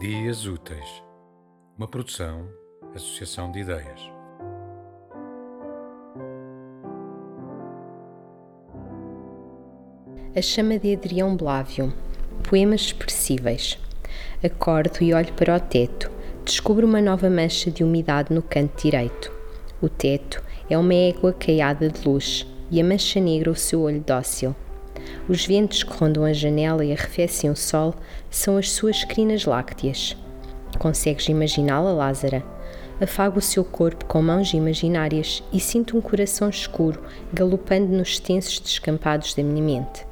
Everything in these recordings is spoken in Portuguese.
Memórias Úteis, uma produção, associação de ideias. A chama de Adrião Blávio. Poemas expressíveis. Acordo e olho para o teto. Descubro uma nova mancha de umidade no canto direito. O teto é uma égua caiada de luz e a mancha negra o seu olho dócil. Os ventos que rondam a janela e arrefecem o sol são as suas crinas lácteas. Consegues imaginá-la, Lázara? Afago o seu corpo com mãos imaginárias e sinto um coração escuro galopando nos extensos descampados da minha mente.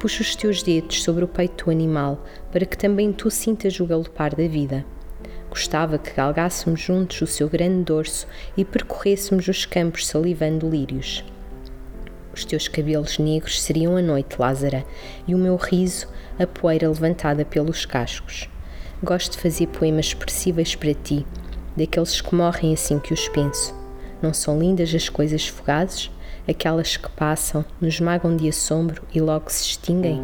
Puxa os teus dedos sobre o peito do animal para que também tu sintas o galopar da vida. Gostava que galgássemos juntos o seu grande dorso e percorrêssemos os campos salivando lírios. Os teus cabelos negros seriam a noite, Lázara, e o meu riso a poeira levantada pelos cascos. Gosto de fazer poemas expressíveis para ti, daqueles que morrem assim que os penso. Não são lindas as coisas fugazes, aquelas que passam, nos magam de assombro e logo se extinguem?